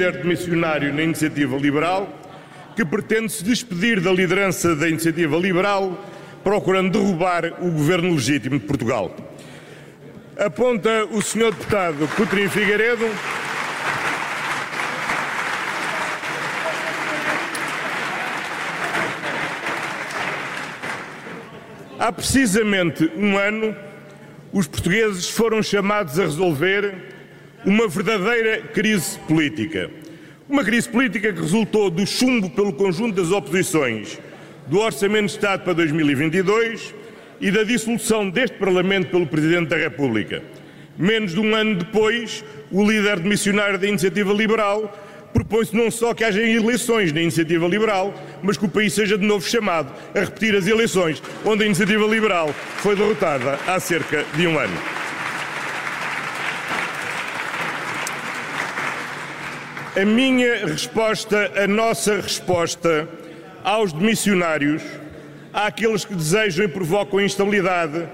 líder de missionário na Iniciativa Liberal, que pretende se despedir da liderança da Iniciativa Liberal, procurando derrubar o governo legítimo de Portugal. Aponta o Sr. Deputado Coutinho Figueiredo. Há precisamente um ano, os portugueses foram chamados a resolver uma verdadeira crise política. Uma crise política que resultou do chumbo pelo conjunto das oposições do Orçamento de Estado para 2022 e da dissolução deste Parlamento pelo Presidente da República. Menos de um ano depois, o líder de missionário da Iniciativa Liberal propõe-se não só que haja eleições na Iniciativa Liberal, mas que o país seja de novo chamado a repetir as eleições onde a Iniciativa Liberal foi derrotada há cerca de um ano. A minha resposta, a nossa resposta aos missionários, àqueles que desejam e provocam instabilidade,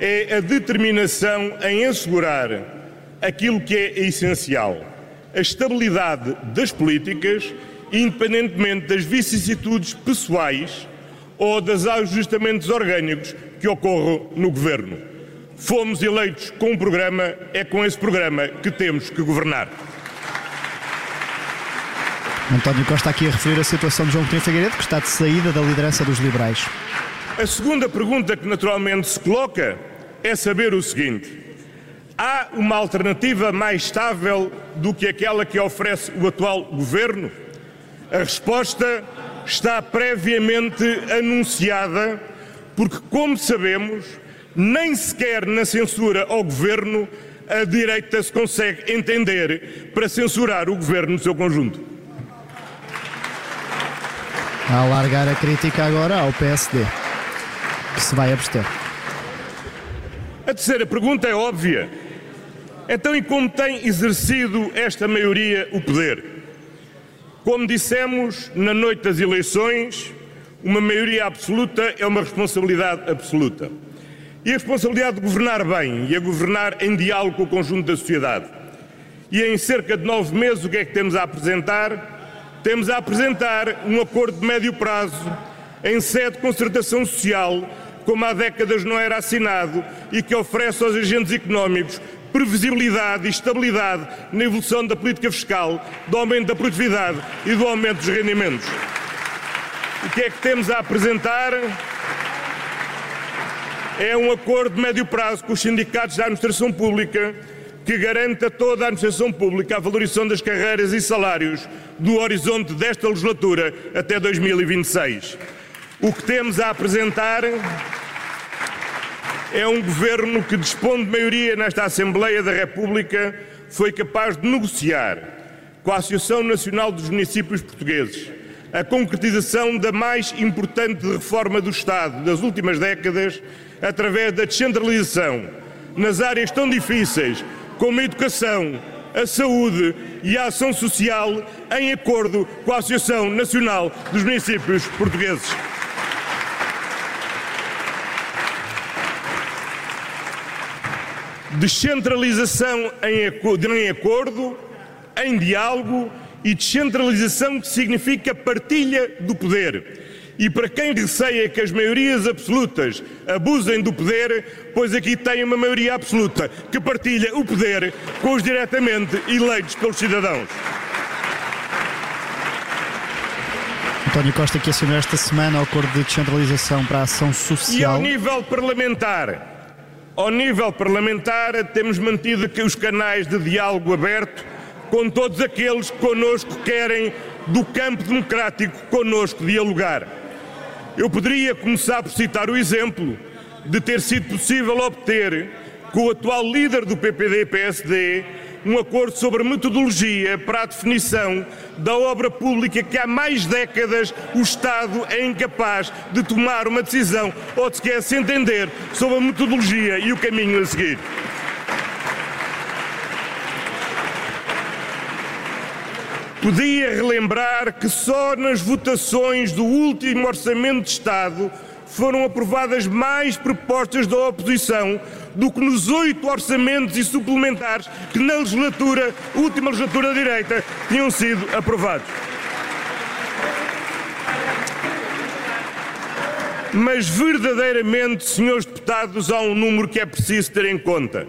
é a determinação em assegurar aquilo que é essencial a estabilidade das políticas, independentemente das vicissitudes pessoais ou dos ajustamentos orgânicos que ocorram no governo. Fomos eleitos com um programa, é com esse programa que temos que governar. António Costa aqui a referir a situação de João Coutinho Figueiredo, que está de saída da liderança dos liberais. A segunda pergunta que naturalmente se coloca é saber o seguinte: Há uma alternativa mais estável do que aquela que oferece o atual governo? A resposta está previamente anunciada, porque, como sabemos, nem sequer na censura ao governo a direita se consegue entender para censurar o governo no seu conjunto. A alargar a crítica agora ao PSD, que se vai abster. A terceira pergunta é óbvia. Então, e como tem exercido esta maioria o poder? Como dissemos na noite das eleições, uma maioria absoluta é uma responsabilidade absoluta. E a responsabilidade de governar bem e a governar em diálogo com o conjunto da sociedade. E em cerca de nove meses, o que é que temos a apresentar? Temos a apresentar um acordo de médio prazo em sede de concertação social, como há décadas não era assinado e que oferece aos agentes económicos previsibilidade e estabilidade na evolução da política fiscal, do aumento da produtividade e do aumento dos rendimentos. O que é que temos a apresentar? É um acordo de médio prazo com os sindicatos da administração pública que garante a toda a administração pública a valorização das carreiras e salários no horizonte desta legislatura até 2026. O que temos a apresentar é um governo que dispõe de maioria nesta Assembleia da República, foi capaz de negociar com a Associação Nacional dos Municípios Portugueses a concretização da mais importante reforma do Estado das últimas décadas através da descentralização nas áreas tão difíceis como a educação, a saúde e a ação social, em acordo com a Associação Nacional dos Municípios Portugueses. descentralização em acordo, em diálogo e descentralização que significa partilha do poder. E para quem receia que as maiorias absolutas abusem do poder, pois aqui tem uma maioria absoluta que partilha o poder com os diretamente eleitos pelos cidadãos. António Costa que assinou esta semana o acordo de descentralização para a ação social. E ao nível parlamentar, ao nível parlamentar, temos mantido os canais de diálogo aberto com todos aqueles que connosco querem, do campo democrático, connosco dialogar. Eu poderia começar por citar o exemplo de ter sido possível obter com o atual líder do PPD-PSD um acordo sobre metodologia para a definição da obra pública que há mais décadas o Estado é incapaz de tomar uma decisão ou de sequer se entender sobre a metodologia e o caminho a seguir. Podia relembrar que só nas votações do último Orçamento de Estado foram aprovadas mais propostas da oposição do que nos oito orçamentos e suplementares que na legislatura, última legislatura da direita, tinham sido aprovados. Mas verdadeiramente, senhores deputados, há um número que é preciso ter em conta.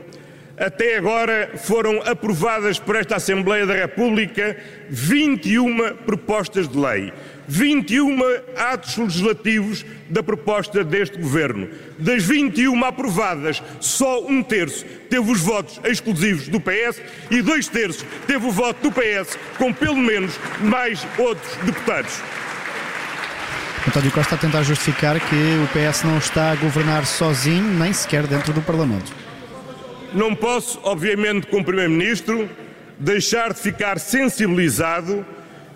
Até agora foram aprovadas por esta Assembleia da República 21 propostas de lei, 21 atos legislativos da proposta deste Governo. Das 21 aprovadas, só um terço teve os votos exclusivos do PS e dois terços teve o voto do PS, com pelo menos mais outros deputados. António Costa a tentar justificar que o PS não está a governar sozinho, nem sequer dentro do Parlamento. Não posso, obviamente, como Primeiro-Ministro, deixar de ficar sensibilizado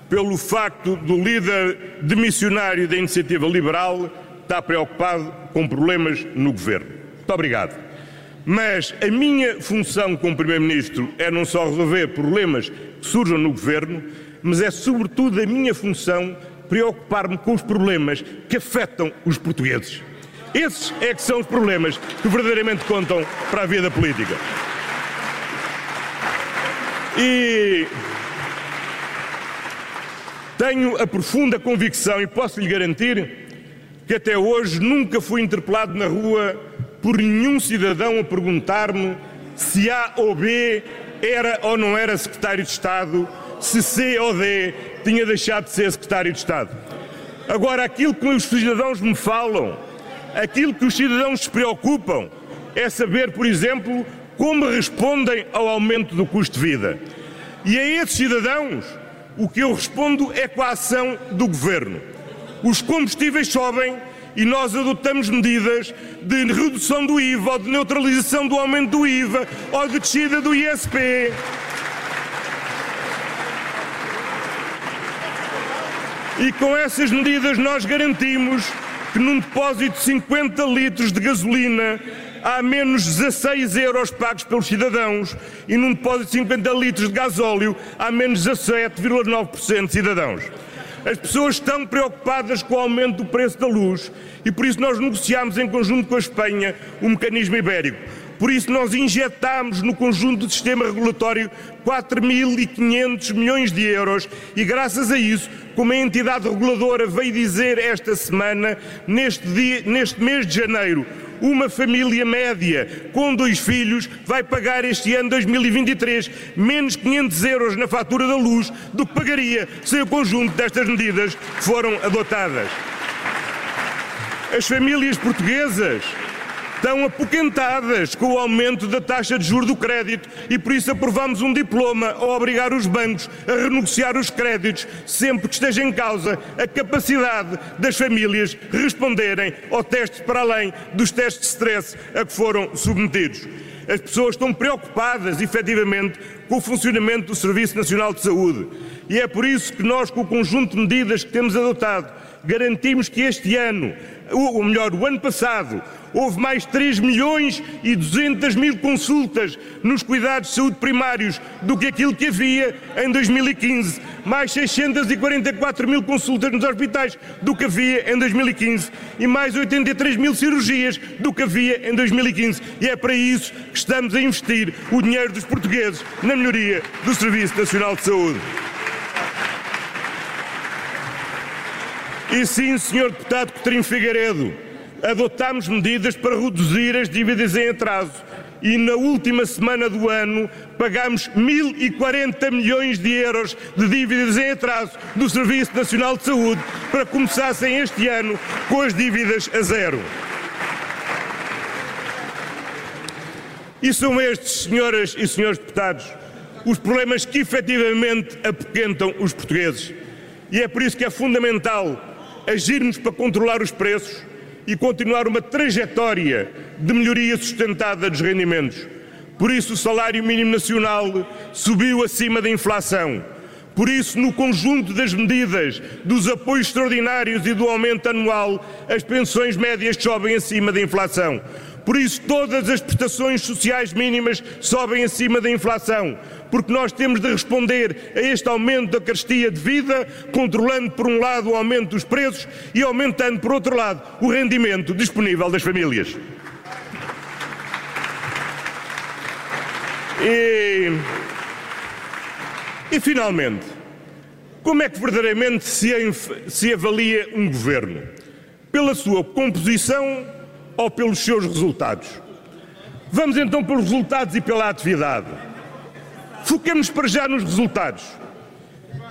pelo facto do líder demissionário da Iniciativa Liberal estar preocupado com problemas no governo. Muito obrigado. Mas a minha função como Primeiro-Ministro é não só resolver problemas que surjam no governo, mas é sobretudo a minha função preocupar-me com os problemas que afetam os portugueses. Esses é que são os problemas que verdadeiramente contam para a vida política. E tenho a profunda convicção e posso lhe garantir que até hoje nunca fui interpelado na rua por nenhum cidadão a perguntar-me se A ou B era ou não era secretário de Estado, se C ou D tinha deixado de ser secretário de Estado. Agora, aquilo que os cidadãos me falam Aquilo que os cidadãos se preocupam é saber, por exemplo, como respondem ao aumento do custo de vida. E a esses cidadãos, o que eu respondo é com a ação do governo. Os combustíveis sobem e nós adotamos medidas de redução do IVA, ou de neutralização do aumento do IVA, ou de descida do ISP. E com essas medidas nós garantimos que num depósito de 50 litros de gasolina há menos 16 euros pagos pelos cidadãos e num depósito de 50 litros de gasóleo há menos 17,9% de cidadãos. As pessoas estão preocupadas com o aumento do preço da luz e por isso nós negociámos em conjunto com a Espanha o mecanismo ibérico. Por isso nós injetámos no conjunto do sistema regulatório 4.500 milhões de euros e graças a isso como a entidade reguladora veio dizer esta semana, neste, dia, neste mês de janeiro, uma família média com dois filhos vai pagar este ano 2023 menos 500 euros na fatura da luz do que pagaria se o conjunto destas medidas foram adotadas. As famílias portuguesas estão apoquentadas com o aumento da taxa de juros do crédito e por isso aprovamos um diploma a obrigar os bancos a renegociar os créditos sempre que esteja em causa a capacidade das famílias responderem ao teste para além dos testes de stress a que foram submetidos. As pessoas estão preocupadas, efetivamente, com o funcionamento do Serviço Nacional de Saúde. E é por isso que nós, com o conjunto de medidas que temos adotado, garantimos que este ano, ou melhor, o ano passado, houve mais 3 milhões e 200 mil consultas nos cuidados de saúde primários do que aquilo que havia em 2015, mais 644 mil consultas nos hospitais do que havia em 2015 e mais 83 mil cirurgias do que havia em 2015. E é para isso que estamos a investir o dinheiro dos portugueses na melhoria do Serviço Nacional de Saúde. E sim, Sr. Deputado Coutinho Figueiredo, adotámos medidas para reduzir as dívidas em atraso e na última semana do ano pagámos 1.040 milhões de euros de dívidas em atraso do Serviço Nacional de Saúde para começassem este ano com as dívidas a zero. E são estes, senhoras e senhores deputados, os problemas que efetivamente apoquentam os portugueses. E é por isso que é fundamental agirmos para controlar os preços e continuar uma trajetória de melhoria sustentada dos rendimentos. Por isso, o salário mínimo nacional subiu acima da inflação. Por isso, no conjunto das medidas, dos apoios extraordinários e do aumento anual, as pensões médias sobem acima da inflação. Por isso, todas as prestações sociais mínimas sobem acima da inflação, porque nós temos de responder a este aumento da carestia de vida, controlando, por um lado, o aumento dos preços e aumentando, por outro lado, o rendimento disponível das famílias. E, e finalmente, como é que verdadeiramente se, se avalia um governo? Pela sua composição ou pelos seus resultados? Vamos então pelos resultados e pela atividade. Foquemos para já nos resultados.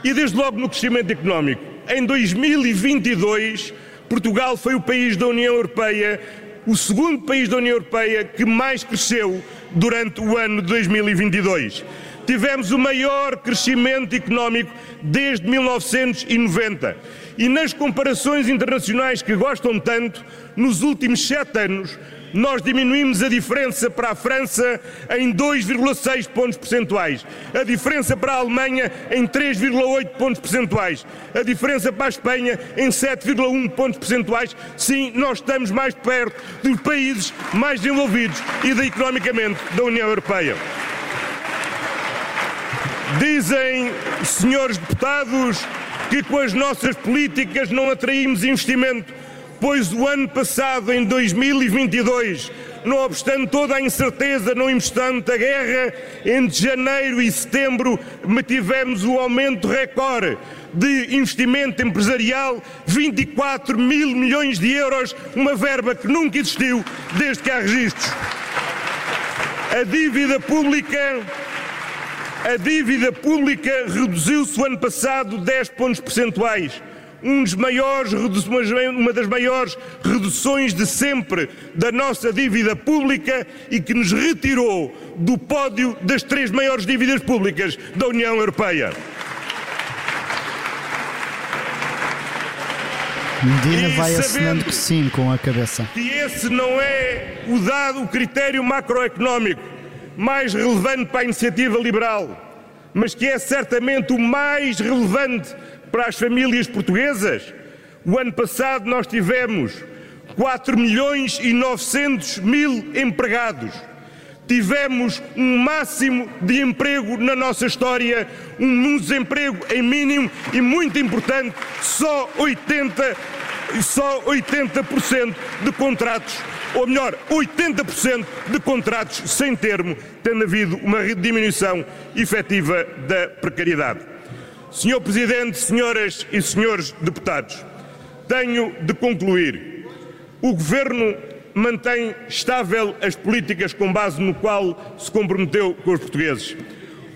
E desde logo no crescimento económico. Em 2022, Portugal foi o país da União Europeia, o segundo país da União Europeia que mais cresceu durante o ano de 2022. Tivemos o maior crescimento económico desde 1990. E nas comparações internacionais que gostam tanto, nos últimos sete anos, nós diminuímos a diferença para a França em 2,6 pontos percentuais, a diferença para a Alemanha em 3,8 pontos percentuais, a diferença para a Espanha em 7,1 pontos percentuais. Sim, nós estamos mais perto dos países mais desenvolvidos e da, economicamente da União Europeia. Dizem, senhores deputados, que com as nossas políticas não atraímos investimento pois o ano passado, em 2022, não obstante toda a incerteza, não obstante a guerra, entre janeiro e setembro tivemos o aumento recorde de investimento empresarial, 24 mil milhões de euros, uma verba que nunca existiu desde que há registros. A dívida pública a dívida pública reduziu-se o ano passado 10 pontos percentuais um dos maiores, uma das maiores reduções de sempre da nossa dívida pública e que nos retirou do pódio das três maiores dívidas públicas da União Europeia. Medina e vai assinando que sim com a cabeça. Que esse não é o dado, o critério macroeconómico mais relevante para a iniciativa liberal, mas que é certamente o mais relevante para as famílias portuguesas. O ano passado nós tivemos 4 milhões e 900 mil empregados. Tivemos um máximo de emprego na nossa história, um desemprego em mínimo e muito importante, só 80 só 80% de contratos, ou melhor, 80% de contratos sem termo, tendo havido uma diminuição efetiva da precariedade. Senhor Presidente, senhoras e senhores deputados, tenho de concluir. O Governo mantém estável as políticas com base no qual se comprometeu com os portugueses.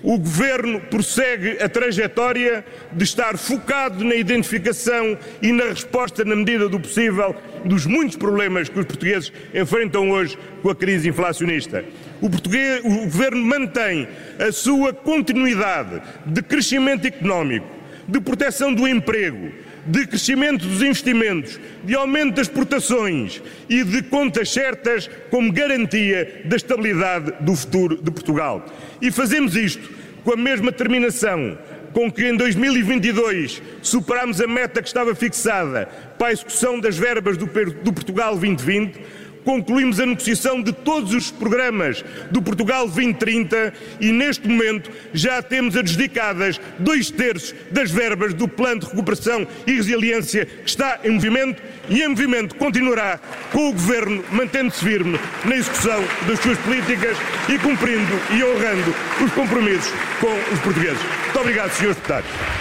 O Governo prossegue a trajetória de estar focado na identificação e na resposta, na medida do possível, dos muitos problemas que os portugueses enfrentam hoje com a crise inflacionista. O, o Governo mantém a sua continuidade de crescimento económico, de proteção do emprego, de crescimento dos investimentos, de aumento das exportações e de contas certas como garantia da estabilidade do futuro de Portugal. E fazemos isto com a mesma determinação com que em 2022 superámos a meta que estava fixada para a execução das verbas do, Portugal 2020 concluímos a negociação de todos os programas do Portugal 2030 e neste momento já temos adjudicadas dois terços das verbas do Plano de Recuperação e Resiliência que está em movimento e em movimento continuará com o Governo mantendo-se firme na execução das suas políticas e cumprindo e honrando os compromissos com os portugueses. Muito obrigado, senhores deputados.